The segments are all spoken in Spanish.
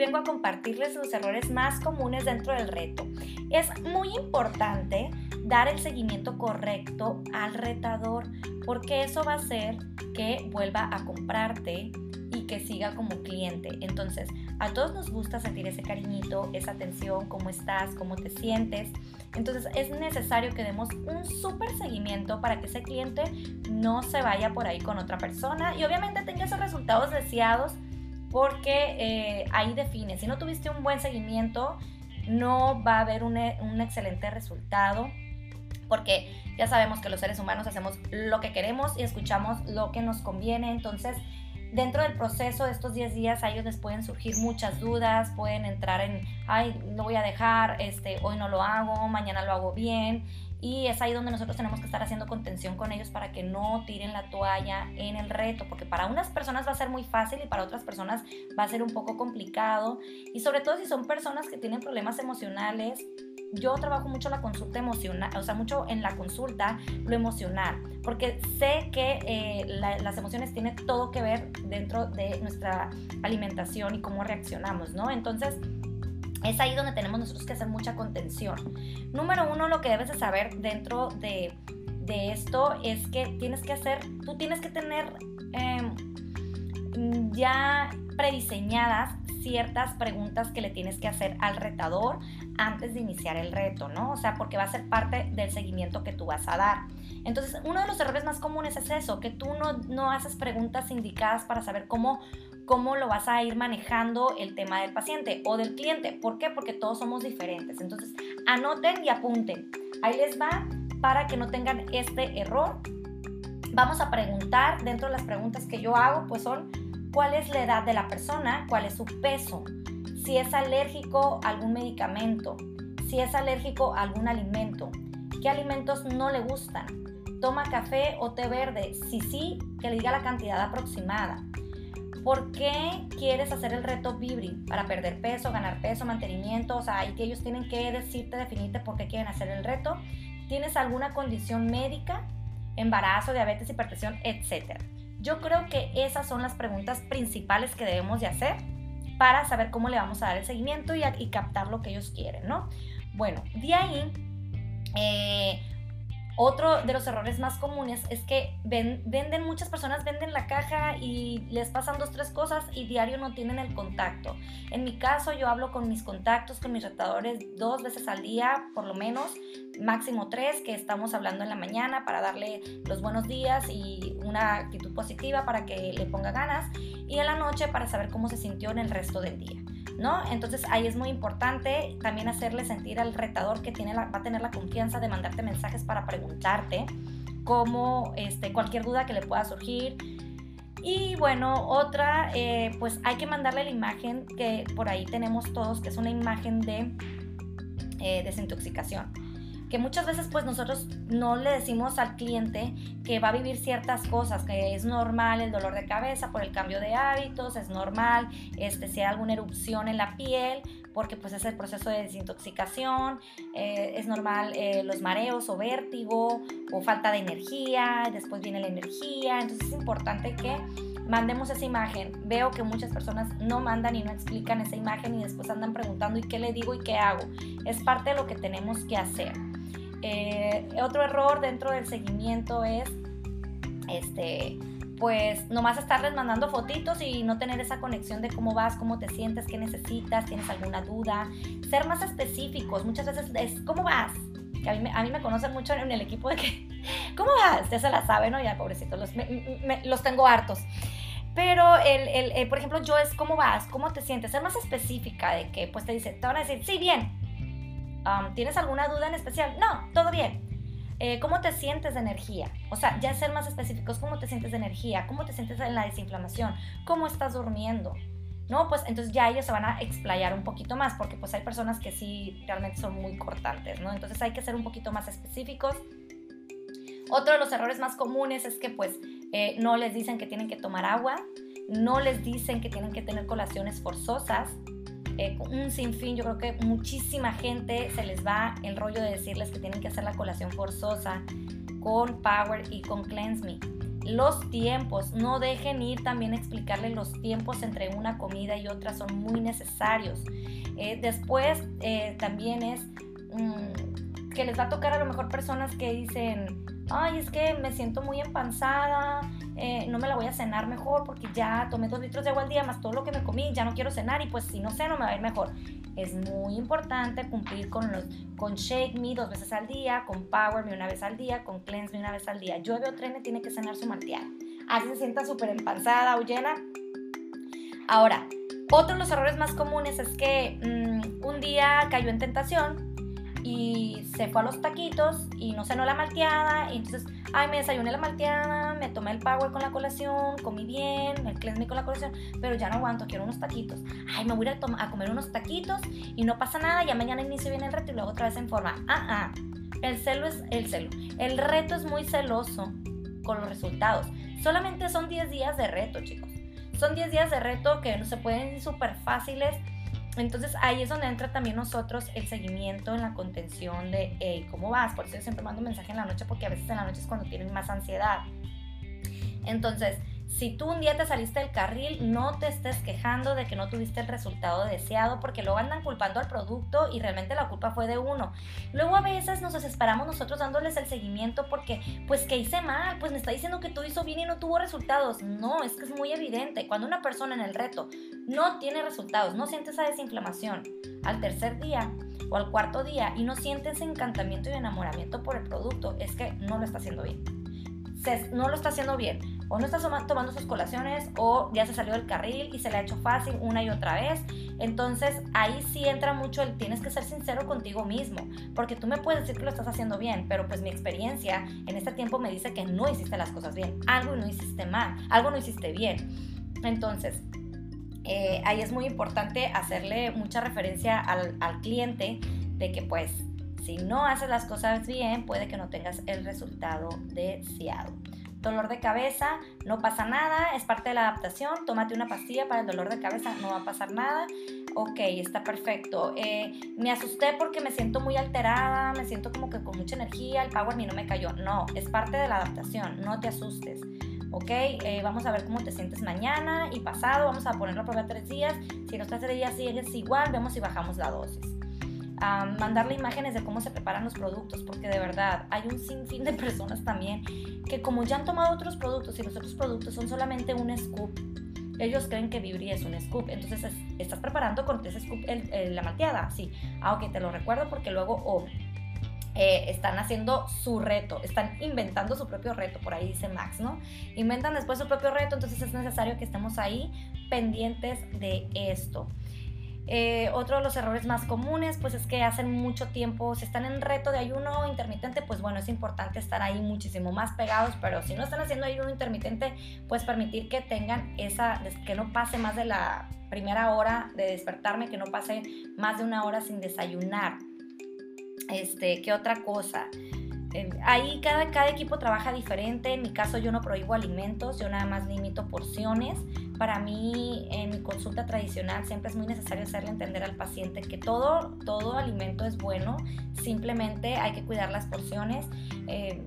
vengo a compartirles los errores más comunes dentro del reto. Es muy importante dar el seguimiento correcto al retador porque eso va a hacer que vuelva a comprarte y que siga como cliente. Entonces, a todos nos gusta sentir ese cariñito, esa atención, cómo estás, cómo te sientes. Entonces, es necesario que demos un súper seguimiento para que ese cliente no se vaya por ahí con otra persona y obviamente tenga esos resultados deseados porque eh, ahí define. Si no tuviste un buen seguimiento, no va a haber un, un excelente resultado porque ya sabemos que los seres humanos hacemos lo que queremos y escuchamos lo que nos conviene. Entonces, dentro del proceso de estos 10 días a ellos les pueden surgir muchas dudas, pueden entrar en, ay, lo voy a dejar, este, hoy no lo hago, mañana lo hago bien. Y es ahí donde nosotros tenemos que estar haciendo contención con ellos para que no tiren la toalla en el reto, porque para unas personas va a ser muy fácil y para otras personas va a ser un poco complicado. Y sobre todo si son personas que tienen problemas emocionales, yo trabajo mucho la consulta emocional, o sea, mucho en la consulta lo emocional, porque sé que eh, las emociones tienen todo que ver dentro de nuestra alimentación y cómo reaccionamos, ¿no? Entonces, es ahí donde tenemos nosotros que hacer mucha contención. Número uno, lo que debes de saber dentro de, esto es que tienes que hacer, tú tienes que tener em, ya prediseñadas ciertas preguntas que le tienes que hacer al retador antes de iniciar el reto, ¿no? O sea, porque va a ser parte del seguimiento que tú vas a dar. Entonces, uno de los errores más comunes es eso, que tú no, no haces preguntas indicadas para saber cómo, cómo lo vas a ir manejando el tema del paciente o del cliente. ¿Por qué? Porque todos somos diferentes. Entonces, anoten y apunten. Ahí les va para que no tengan este error. Vamos a preguntar, dentro de las preguntas que yo hago, pues son cuál es la edad de la persona, cuál es su peso, si es alérgico a algún medicamento, si es alérgico a algún alimento, qué alimentos no le gustan, toma café o té verde, si sí, que le diga la cantidad aproximada. ¿Por qué quieres hacer el reto Vibri? Para perder peso, ganar peso, mantenimiento, o sea, hay que ellos tienen que decirte, definirte por qué quieren hacer el reto. ¿Tienes alguna condición médica? Embarazo, diabetes, hipertensión, etcétera. Yo creo que esas son las preguntas principales que debemos de hacer para saber cómo le vamos a dar el seguimiento y, captar lo que ellos quieren, ¿no? Bueno, de ahí, eh, otro de los errores más comunes es que venden, muchas personas venden la caja y les pasan dos, tres cosas y diario no tienen el contacto. En mi caso, yo hablo con mis contactos, con mis retadores dos veces al día, por lo menos, máximo tres, que estamos hablando en la mañana para darle los buenos días y una actitud positiva para que le ponga ganas y en la noche para saber cómo se sintió en el resto del día. ¿No? Entonces ahí es muy importante también hacerle sentir al retador que tiene va a tener la confianza de mandarte mensajes para preguntarte como este, cualquier duda que le pueda surgir. Y bueno, otra, eh, pues hay que mandarle la imagen que por ahí tenemos todos, que es una imagen de eh, desintoxicación que muchas veces pues nosotros no le decimos al cliente que va a vivir ciertas cosas, que es normal el dolor de cabeza por el cambio de hábitos, es normal este, si hay alguna erupción en la piel, porque pues es el proceso de desintoxicación, eh, es normal eh, los mareos o vértigo o falta de energía, después viene la energía, entonces es importante que mandemos esa imagen. Veo que muchas personas no mandan y no explican esa imagen y después andan preguntando ¿y qué le digo y qué hago? Es parte de lo que tenemos que hacer. Eh, otro error dentro del seguimiento es, este, pues nomás estarles mandando fotitos y no tener esa conexión de cómo vas, cómo te sientes, qué necesitas, tienes alguna duda. Ser más específicos, muchas veces es, ¿cómo vas? Que a mí, a mí me conocen mucho en el equipo de que, ¿cómo vas? Ya se la saben, ¿no? Ya, pobrecitos, los, los tengo hartos. Pero, el, el, eh, por ejemplo, yo es, ¿cómo vas? ¿Cómo te sientes? Ser más específica de que, pues te dice, te van a decir, sí, bien, ¿Tienes alguna duda en especial? No, todo bien. Eh, ¿Cómo te sientes de energía? O sea, ya ser más específicos, ¿cómo te sientes de energía? ¿Cómo te sientes en la desinflamación? ¿Cómo estás durmiendo? No, pues entonces ya ellos se van a explayar un poquito más, porque pues hay personas que sí realmente son muy cortantes, ¿no? Entonces hay que ser un poquito más específicos. Otro de los errores más comunes es que pues eh, no les dicen que tienen que tomar agua, no les dicen que tienen que tener colaciones forzosas, eh, un sinfín, yo creo que muchísima gente se les va el rollo de decirles que tienen que hacer la colación forzosa con Power y con Cleanse Me. los tiempos, no dejen ir también explicarle los tiempos entre una comida y otra, son muy necesarios. Eh, después eh, también es mm, que les va a tocar a lo mejor personas que dicen, ay, es que me siento muy empanzada, eh, no me la voy a cenar mejor porque ya tomé dos litros de agua al día más todo lo que me comí, ya no quiero cenar y pues si no ceno me va a ir mejor. Es muy importante cumplir con, los, con Shake Me dos veces al día, con Power Me una vez al día, con Cleanse Me una vez al día. Llueve o trene, tiene que cenar su malteada. Así se sienta súper empanzada o llena. Ahora, otro de los errores más comunes es que mm, un día cayó en tentación y se fue a los taquitos y no cenó la malteada entonces, ay, me desayuné la malteada, me tomé el power con la colación, comí bien, el cleanse con la colación, pero ya no aguanto, quiero unos taquitos. Ay, me voy a, a comer unos taquitos y no pasa nada, ya mañana inicio bien el reto y luego otra vez en forma. Ah, ah, el celo es el celo. El reto es muy celoso con los resultados. Solamente son 10 días de reto, chicos. Son 10 días de reto que no se pueden ir súper fáciles entonces ahí es donde entra también nosotros el seguimiento en la contención de, hey, ¿cómo vas? Por eso yo siempre mando un mensaje en la noche porque a veces en la noche es cuando tienen más ansiedad. Entonces, si tú un día te saliste del carril, no te estés quejando de que no tuviste el resultado deseado porque luego andan culpando al producto y realmente la culpa fue de uno. Luego a veces nos desesperamos nosotros dándoles el seguimiento porque, pues que hice mal, pues me está diciendo que tú hizo bien y no tuvo resultados. No, es que es muy evidente. Cuando una persona en el reto no tiene resultados, no siente esa desinflamación al tercer día o al cuarto día y no siente ese encantamiento y enamoramiento por el producto, es que no lo está haciendo bien. no lo está haciendo bien o no está tomando sus colaciones o ya se salió del carril y se le ha hecho fácil una y otra vez. Entonces ahí sí entra mucho el tienes que ser sincero contigo mismo, porque tú me puedes decir que lo estás haciendo bien, pero pues mi experiencia en este tiempo me dice que no hiciste las cosas bien, algo no hiciste mal, algo no hiciste bien. Entonces, eh, ahí es muy importante hacerle mucha referencia al, al cliente de que pues si no haces las cosas bien, puede que no tengas el resultado deseado dolor de cabeza, no pasa nada, es parte de la adaptación, tómate una pastilla para el dolor de cabeza, no va a pasar nada. Ok, está perfecto. Eh, me asusté porque me siento muy alterada, me siento como que con mucha energía, el power ni no me cayó. No, es parte de la adaptación, no te asustes. ¿ok? Eh, vamos a ver cómo te sientes mañana y pasado, vamos a ponerlo a prueba tres días. Si los tres días sigues igual, vemos si bajamos la dosis a mandarle imágenes de cómo se preparan los productos, porque de verdad hay un sinfín de personas también que como ya han tomado otros productos y los otros productos son solamente un scoop, ellos creen que Vibri es un scoop. Entonces, ¿estás preparando con ese scoop la malteada? Sí. Ah, ok, te lo recuerdo porque luego eh, están haciendo su reto, están inventando su propio reto, por ahí dice Max, ¿no? Inventan después su propio reto, entonces es necesario que estemos ahí pendientes de esto. Eh, otro de los errores más comunes, pues es que hacen mucho tiempo, si están en reto de ayuno intermitente, pues bueno, es importante estar ahí muchísimo más pegados, pero si no están haciendo ayuno intermitente, pues permitir que tengan esa, que no pase más de la primera hora de despertarme, que no pase más de una hora sin desayunar. Este, ¿qué otra cosa? Ahí cada, cada equipo trabaja diferente. En mi caso yo no prohíbo alimentos, yo nada más limito porciones. Para mí en mi consulta tradicional siempre es muy necesario hacerle entender al paciente que todo, todo alimento es bueno, simplemente hay que cuidar las porciones. Eh,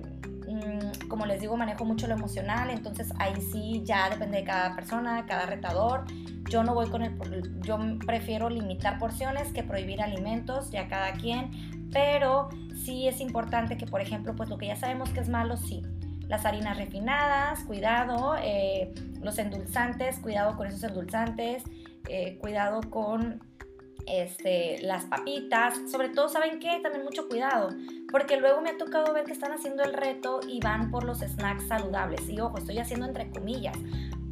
mm, como les digo, manejo mucho lo emocional, entonces ahí sí ya depende de cada persona, cada retador. Yo no voy con el, yo prefiero limitar porciones que prohibir alimentos, ya cada quien, pero sí es importante que, por ejemplo, pues lo que ya sabemos que es malo, sí. Las harinas refinadas, cuidado, eh, los endulzantes, cuidado con esos endulzantes, eh, cuidado con este, las papitas, sobre todo, ¿saben qué? También mucho cuidado, porque luego me ha tocado ver que están haciendo el reto y van por los snacks saludables. Y ojo, estoy haciendo entre comillas,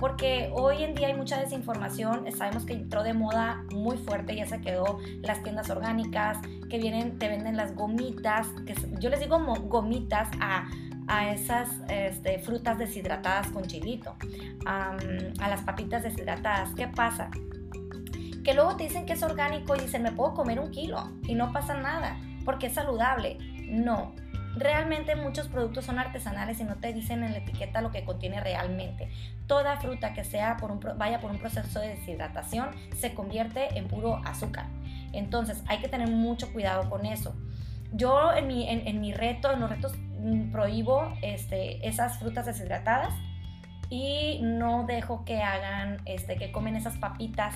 porque hoy en día hay mucha desinformación, sabemos que entró de moda muy fuerte, ya se quedó las tiendas orgánicas, que vienen, te venden las gomitas, que yo les digo gomitas a, esas este, frutas deshidratadas con chilito, a las papitas deshidratadas. ¿Qué pasa? Que luego te dicen que es orgánico y dicen, me puedo comer un kilo y no pasa nada, porque es saludable. No, Realmente muchos productos son artesanales y no te dicen en la etiqueta lo que contiene realmente. Toda fruta que sea vaya por un proceso de deshidratación se convierte en puro azúcar. Entonces hay que tener mucho cuidado con eso. Yo en mi, en, mi reto, en los retos mm, prohíbo este, esas frutas deshidratadas y no dejo que hagan, este, que comen esas papitas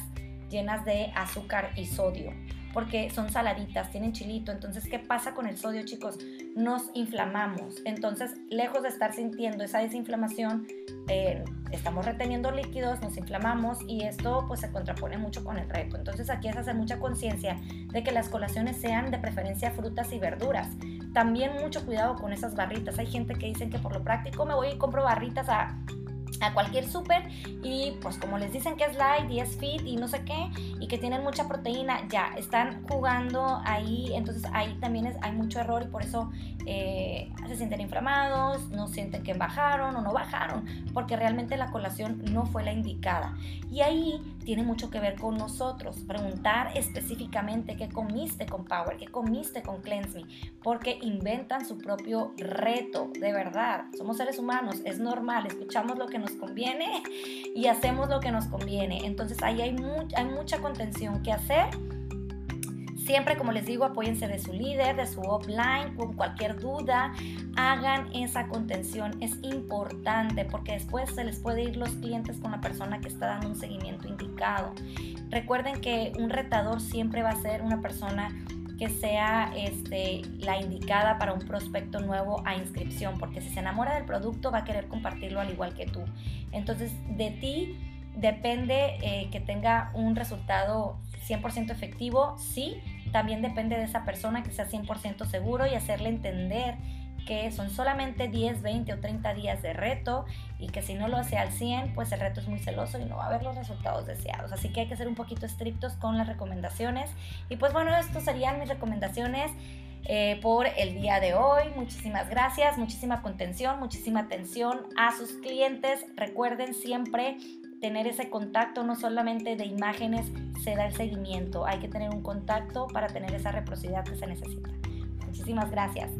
llenas de azúcar y sodio porque son saladitas, tienen chilito. Entonces, ¿qué pasa con el sodio, chicos? Nos inflamamos. Entonces, lejos de estar sintiendo esa desinflamación, eh, estamos reteniendo líquidos, nos inflamamos y esto pues se contrapone mucho con el reto. Entonces, aquí es hacer mucha conciencia de que las colaciones sean de preferencia frutas y verduras. También mucho cuidado con esas barritas. Hay gente que dicen que por lo práctico me voy y compro barritas a a cualquier súper y pues como les dicen que es light y es fit y no sé qué y que tienen mucha proteína, ya están jugando ahí, entonces ahí también es, hay mucho error y por eso eh, se sienten inflamados, no sienten que bajaron o no bajaron, porque realmente la colación no fue la indicada. Y ahí tiene mucho que ver con nosotros, preguntar específicamente qué comiste con Power, qué comiste con Cleanse Me, porque inventan su propio reto, de verdad. Somos seres humanos, es normal, escuchamos lo que nos conviene y hacemos lo que nos conviene. Entonces ahí hay, hay mucha contención que hacer. Siempre, como les digo, apóyense de su líder, de su offline, con cualquier duda, hagan esa contención. Es importante porque después se les puede ir los clientes con la persona que está dando un seguimiento indicado. Recuerden que un retador siempre va a ser una persona que sea este, la indicada para un prospecto nuevo a inscripción, porque si se enamora del producto va a querer compartirlo al igual que tú. Entonces, de ti depende eh, que tenga un resultado 100% efectivo, sí, también depende de esa persona que sea 100% seguro y hacerle entender que son solamente 10, 20 o 30 días de reto y que si no lo hace al 100, pues el reto es muy celoso y no va a haber los resultados deseados. Así que hay que ser un poquito estrictos con las recomendaciones. Y pues bueno, estas serían mis recomendaciones. Eh, por el día de hoy. Muchísimas gracias, muchísima contención, muchísima atención a sus clientes. Recuerden siempre tener ese contacto no solamente de imágenes se da el seguimiento, hay que tener un contacto para tener esa reciprocidad que se necesita. Muchísimas gracias.